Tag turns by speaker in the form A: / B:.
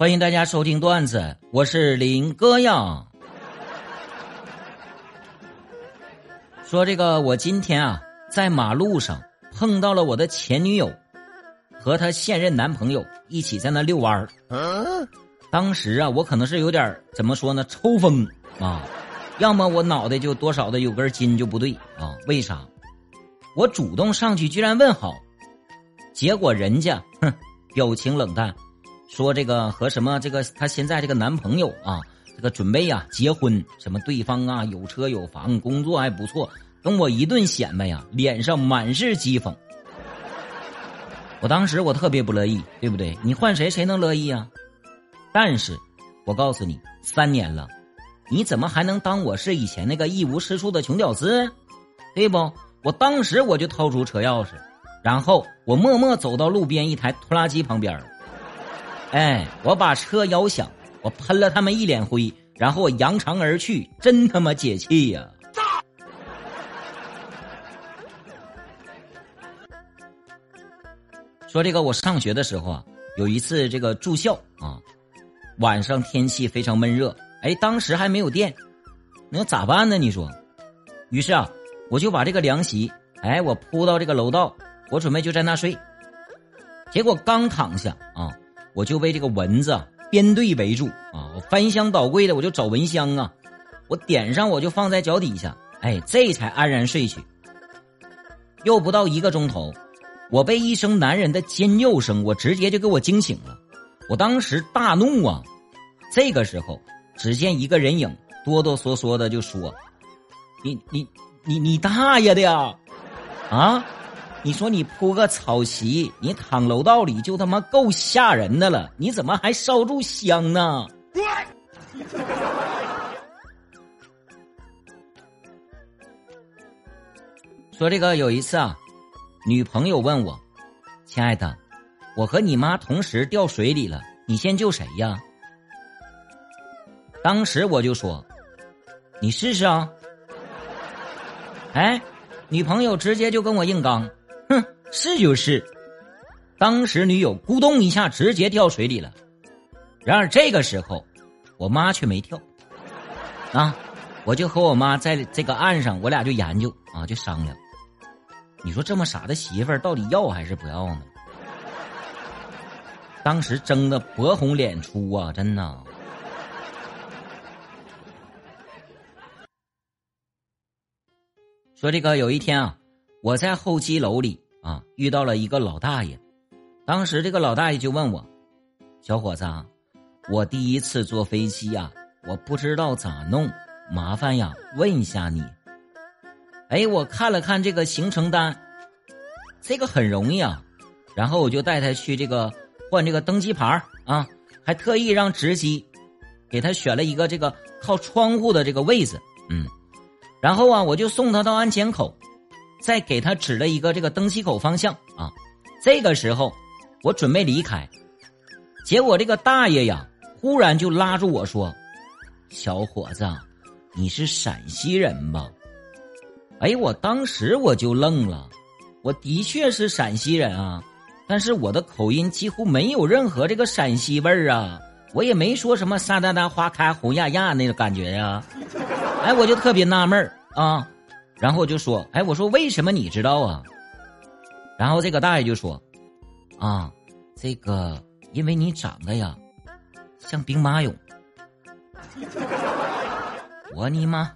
A: 欢迎大家收听段子，我是林哥呀。说这个，我今天啊，在马路上碰到了我的前女友和她现任男朋友一起在那遛弯儿。当时啊，我可能是有点怎么说呢，抽风啊，要么我脑袋就多少的有根筋就不对啊？为啥？我主动上去居然问好，结果人家哼，表情冷淡。说这个和什么这个她现在这个男朋友啊，这个准备呀结婚，什么对方啊有车有房，工作还不错，跟我一顿显摆呀，脸上满是讥讽。我当时我特别不乐意，对不对？你换谁谁能乐意啊？但是，我告诉你，三年了，你怎么还能当我是以前那个一无是处的穷屌丝？对不？我当时我就掏出车钥匙，然后我默默走到路边一台拖拉机旁边。哎，我把车摇响，我喷了他们一脸灰，然后我扬长而去，真他妈解气呀！说这个，我上学的时候啊，有一次这个住校啊，晚上天气非常闷热，哎，当时还没有电，那咋办呢？你说？于是啊，我就把这个凉席，哎，我铺到这个楼道，我准备就在那睡，结果刚躺下啊。我就被这个蚊子编队围住啊！我翻箱倒柜的，我就找蚊香啊！我点上，我就放在脚底下，哎，这才安然睡去。又不到一个钟头，我被一声男人的尖叫声，我直接就给我惊醒了。我当时大怒啊！这个时候，只见一个人影哆哆嗦嗦的就说：“你你你你大爷的呀！啊！”你说你铺个草席，你躺楼道里就他妈够吓人的了，你怎么还烧柱香呢？说这个有一次啊，女朋友问我：“亲爱的，我和你妈同时掉水里了，你先救谁呀？”当时我就说：“你试试啊！”哎，女朋友直接就跟我硬刚。是就是。当时女友咕咚一下直接掉水里了，然而这个时候，我妈却没跳。啊，我就和我妈在这个岸上，我俩就研究啊，就商量。你说这么傻的媳妇儿，到底要还是不要呢？当时争的薄红脸粗啊，真的。说这个有一天啊。我在候机楼里啊，遇到了一个老大爷。当时这个老大爷就问我：“小伙子，啊我第一次坐飞机呀，我不知道咋弄，麻烦呀，问一下你。”哎，我看了看这个行程单，这个很容易啊。然后我就带他去这个换这个登机牌啊，还特意让值机给他选了一个这个靠窗户的这个位置。嗯，然后啊，我就送他到安检口。再给他指了一个这个登西口方向啊，这个时候我准备离开，结果这个大爷呀忽然就拉住我说：“小伙子，你是陕西人吧？”哎，我当时我就愣了，我的确是陕西人啊，但是我的口音几乎没有任何这个陕西味儿啊，我也没说什么“沙哒哒花开红呀呀”那个感觉呀，哎，我就特别纳闷儿啊。然后就说：“哎，我说为什么你知道啊？”然后这个大爷就说：“啊，这个因为你长得呀像兵马俑。”我尼玛！